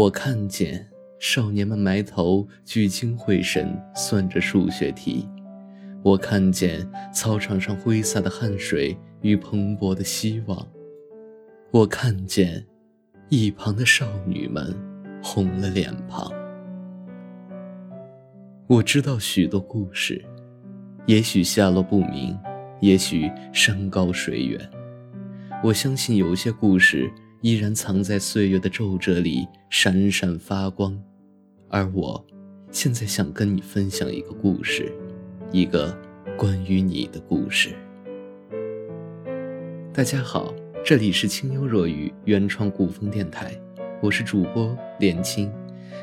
我看见少年们埋头聚精会神算着数学题，我看见操场上挥洒的汗水与蓬勃的希望，我看见一旁的少女们红了脸庞。我知道许多故事，也许下落不明，也许山高水远。我相信有些故事。依然藏在岁月的皱褶里，闪闪发光。而我，现在想跟你分享一个故事，一个关于你的故事。大家好，这里是清幽若雨原创古风电台，我是主播连青。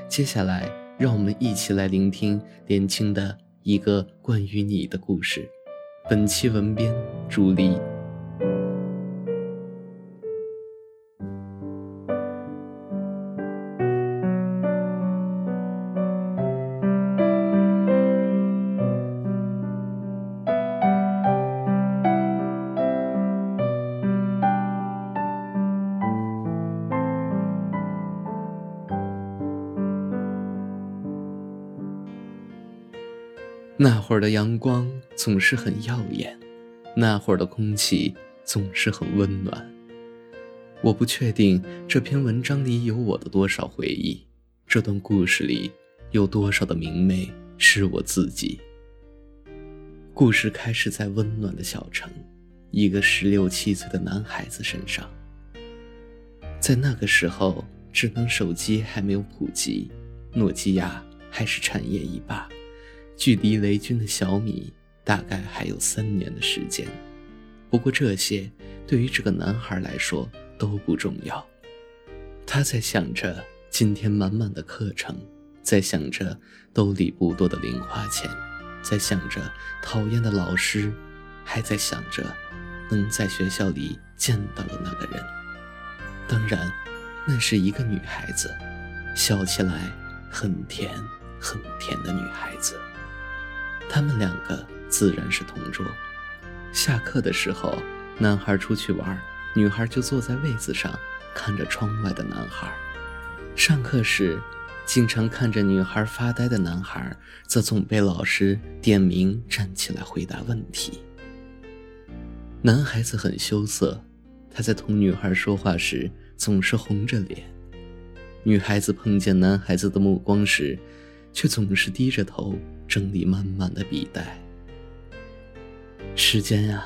接下来，让我们一起来聆听连青的一个关于你的故事。本期文编朱莉。那会儿的阳光总是很耀眼，那会儿的空气总是很温暖。我不确定这篇文章里有我的多少回忆，这段故事里有多少的明媚是我自己。故事开始在温暖的小城，一个十六七岁的男孩子身上。在那个时候，智能手机还没有普及，诺基亚还是产业一霸。距离雷军的小米大概还有三年的时间，不过这些对于这个男孩来说都不重要。他在想着今天满满的课程，在想着兜里不多的零花钱，在想着讨厌的老师，还在想着能在学校里见到的那个人。当然，那是一个女孩子，笑起来很甜很甜的女孩子。他们两个自然是同桌。下课的时候，男孩出去玩，女孩就坐在位子上看着窗外的男孩。上课时，经常看着女孩发呆的男孩，则总被老师点名站起来回答问题。男孩子很羞涩，他在同女孩说话时总是红着脸。女孩子碰见男孩子的目光时，却总是低着头。整理满满的笔袋，时间呀，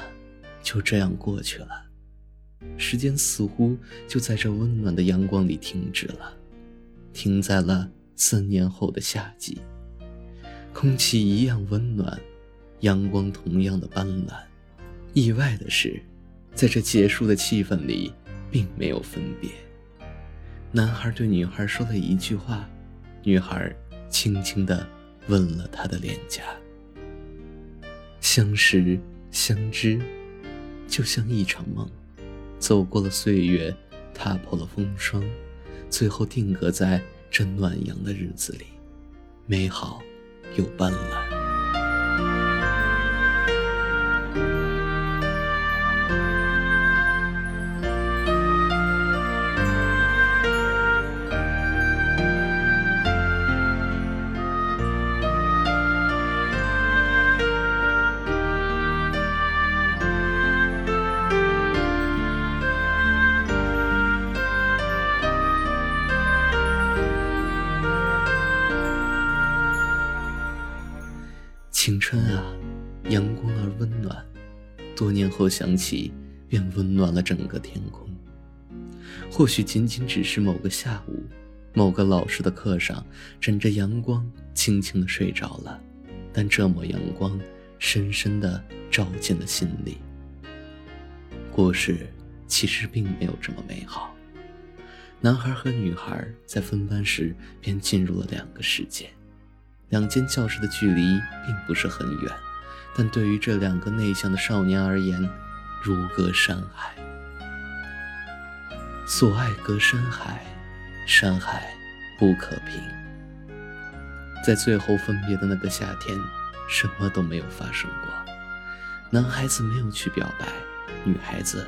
就这样过去了。时间似乎就在这温暖的阳光里停止了，停在了三年后的夏季。空气一样温暖，阳光同样的斑斓。意外的是，在这结束的气氛里，并没有分别。男孩对女孩说了一句话，女孩轻轻地。吻了他的脸颊。相识相知，就像一场梦，走过了岁月，踏破了风霜，最后定格在这暖阳的日子里，美好又斑斓。春啊，阳光而温暖，多年后想起，便温暖了整个天空。或许仅仅只是某个下午，某个老师的课上，枕着阳光，轻轻的睡着了。但这抹阳光，深深的照进了心里。故事其实并没有这么美好。男孩和女孩在分班时，便进入了两个世界。两间教室的距离并不是很远，但对于这两个内向的少年而言，如隔山海。所爱隔山海，山海不可平。在最后分别的那个夏天，什么都没有发生过。男孩子没有去表白，女孩子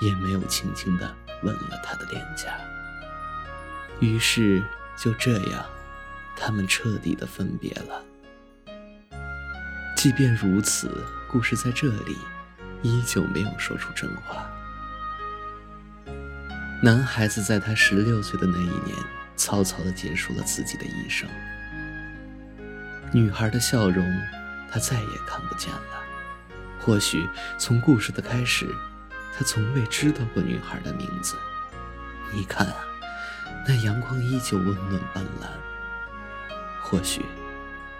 也没有轻轻地吻了他的脸颊。于是，就这样，他们彻底的分别了。即便如此，故事在这里依旧没有说出真话。男孩子在他十六岁的那一年，草草的结束了自己的一生。女孩的笑容，他再也看不见了。或许从故事的开始，他从未知道过女孩的名字。你看啊。那阳光依旧温暖斑斓。或许，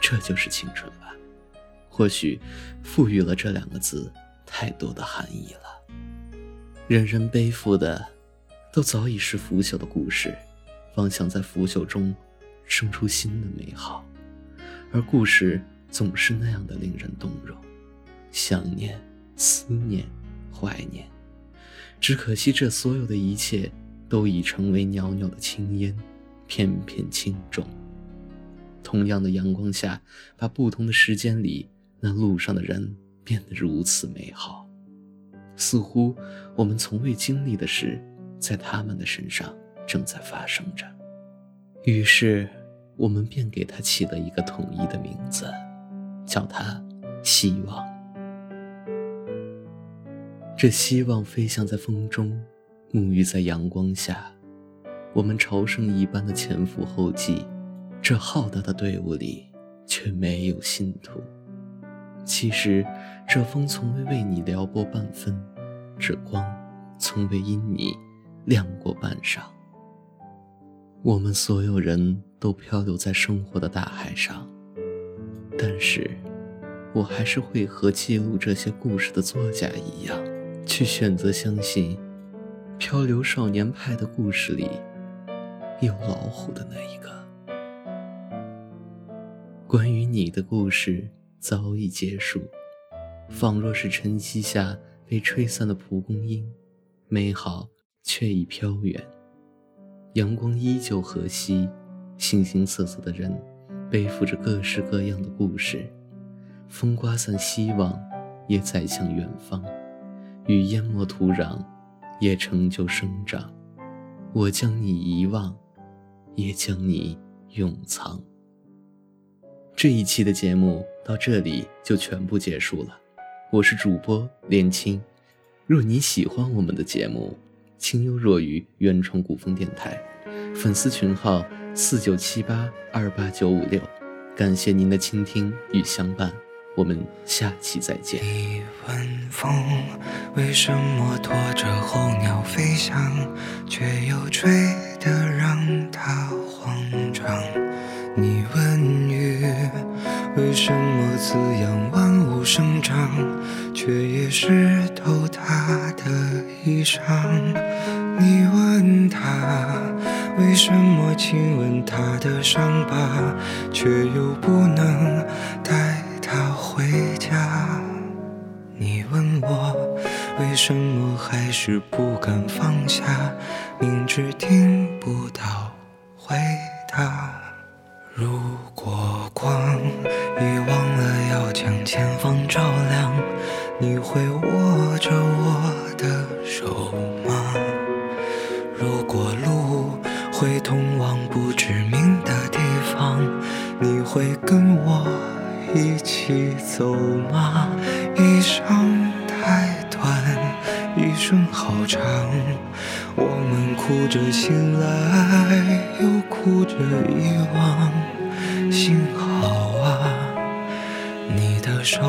这就是青春吧。或许，赋予了这两个字太多的含义了。人人背负的，都早已是腐朽的故事，妄想在腐朽中生出新的美好。而故事总是那样的令人动容，想念、思念、怀念。只可惜，这所有的一切。都已成为袅袅的青烟，片片轻重。同样的阳光下，把不同的时间里那路上的人变得如此美好，似乎我们从未经历的事，在他们的身上正在发生着。于是，我们便给他起了一个统一的名字，叫他希望。这希望飞翔在风中。沐浴在阳光下，我们朝圣一般的前赴后继，这浩大的队伍里却没有信徒。其实，这风从未为你撩拨半分，这光从未因你亮过半晌。我们所有人都漂流在生活的大海上，但是，我还是会和记录这些故事的作家一样，去选择相信。漂流少年派的故事里，有老虎的那一个。关于你的故事早已结束，仿若是晨曦下被吹散的蒲公英，美好却已飘远。阳光依旧和煦，形形色色的人背负着各式各样的故事，风刮散希望，也载向远方，雨淹没土壤。也成就生长，我将你遗忘，也将你永藏。这一期的节目到这里就全部结束了，我是主播连青。若你喜欢我们的节目，清幽若雨原创古风电台，粉丝群号四九七八二八九五六，感谢您的倾听与相伴。我们下期再见。你问风为什么拖着候鸟飞翔却又吹得让它慌张？为什么滋养万物生长却也湿透他的衣裳你问他为什么亲吻他的伤疤却又不能带他回家，你问我为什么还是不敢放下，明知听不到回你会握着我的手吗？如果路会通往不知名的地方，你会跟我？一起走吗？一生太短，一生好长。我们哭着醒来，又哭着遗忘。幸好啊，你的手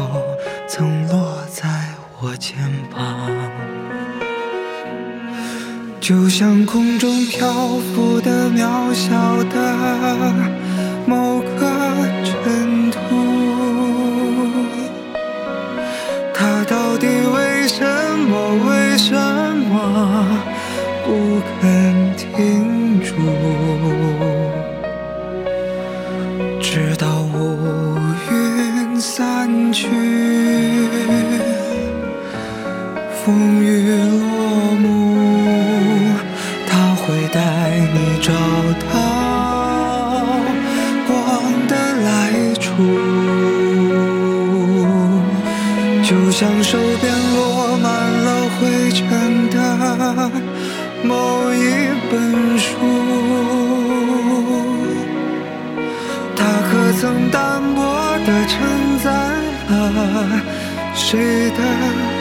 曾落在我肩膀，就像空中漂浮的渺小的终于落幕他会带你找到光的来处就像手边落满了灰尘的某一本书。它可曾单薄地承载了谁的？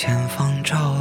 前方照